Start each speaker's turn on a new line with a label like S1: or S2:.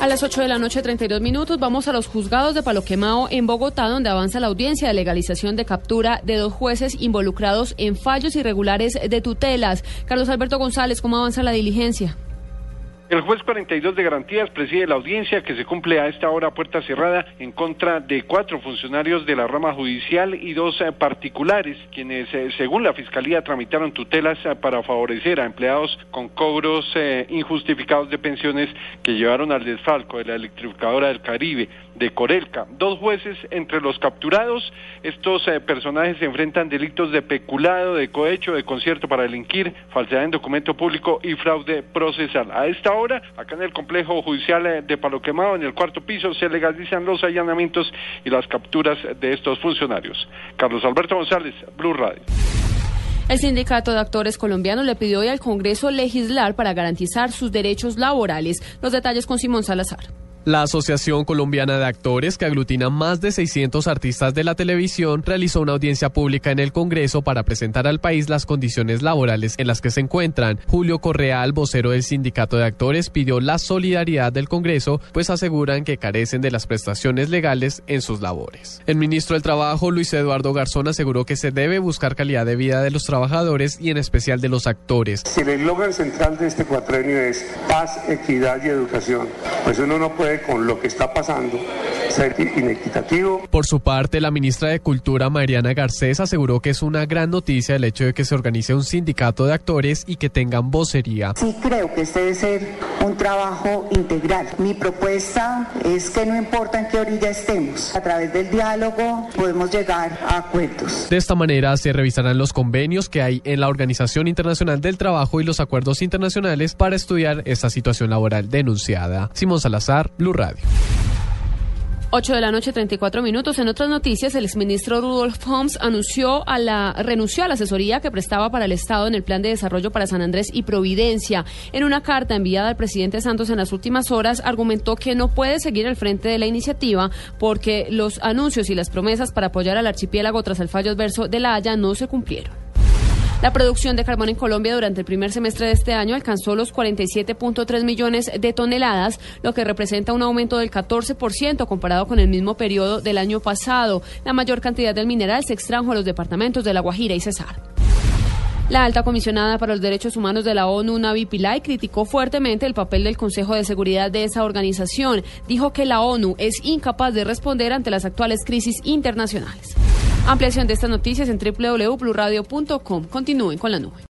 S1: A las 8 de la noche, 32 minutos, vamos a los juzgados de Paloquemao en Bogotá, donde avanza la audiencia de legalización de captura de dos jueces involucrados en fallos irregulares de tutelas. Carlos Alberto González, ¿cómo avanza la diligencia?
S2: El juez 42 de garantías preside la audiencia que se cumple a esta hora puerta cerrada en contra de cuatro funcionarios de la rama judicial y dos eh, particulares, quienes, eh, según la Fiscalía, tramitaron tutelas eh, para favorecer a empleados con cobros injustificados de pensiones que llevaron al desfalco de la electrificadora del Caribe, de Corelca. Dos jueces entre los capturados. Estos personajes se enfrentan delitos de peculado, de cohecho, de concierto para delinquir, falsedad en documento público y fraude procesal. A esta ahora, acá en el complejo judicial eh, de Palo Quemado, en el cuarto piso, se legalizan los allanamientos y las capturas de estos funcionarios. Carlos Alberto González, Blue Radio.
S1: El Sindicato de Actores Colombianos le pidió hoy al Congreso legislar para garantizar sus derechos laborales. Los detalles con Simón Salazar.
S3: La Asociación Colombiana de Actores, que aglutina más de 600 artistas de la televisión, realizó una audiencia pública en el Congreso para presentar al país las condiciones laborales en las que se encuentran. Julio Correal, vocero del Sindicato de Actores, pidió la solidaridad del Congreso, pues aseguran que carecen de las prestaciones legales en sus labores. El ministro del Trabajo, Luis Eduardo Garzón, aseguró que se debe buscar calidad de vida de los trabajadores y en especial de los actores.
S4: Si el eslogan central de este cuatrenio es paz, equidad y educación, pues uno no puede con lo que está pasando ser inequitativo.
S3: Por su parte, la ministra de Cultura, Mariana Garcés, aseguró que es una gran noticia el hecho de que se organice un sindicato de actores y que tengan vocería.
S5: Sí creo que este debe ser un trabajo integral. Mi propuesta es que no importa en qué orilla estemos, a través del diálogo podemos llegar a acuerdos.
S3: De esta manera se revisarán los convenios que hay en la Organización Internacional del Trabajo y los acuerdos internacionales para estudiar esta situación laboral denunciada. Simón Salazar, Blue Radio.
S1: 8 de la noche, 34 minutos. En otras noticias, el exministro Rudolf Holmes anunció a la, renunció a la asesoría que prestaba para el Estado en el Plan de Desarrollo para San Andrés y Providencia. En una carta enviada al presidente Santos en las últimas horas, argumentó que no puede seguir al frente de la iniciativa porque los anuncios y las promesas para apoyar al archipiélago tras el fallo adverso de La Haya no se cumplieron. La producción de carbón en Colombia durante el primer semestre de este año alcanzó los 47.3 millones de toneladas, lo que representa un aumento del 14% comparado con el mismo periodo del año pasado. La mayor cantidad del mineral se extrajo a los departamentos de La Guajira y Cesar. La alta comisionada para los derechos humanos de la ONU, Navi Pillay, criticó fuertemente el papel del Consejo de Seguridad de esa organización. Dijo que la ONU es incapaz de responder ante las actuales crisis internacionales. Ampliación de estas noticias en www.bluradio.com. Continúen con la nube.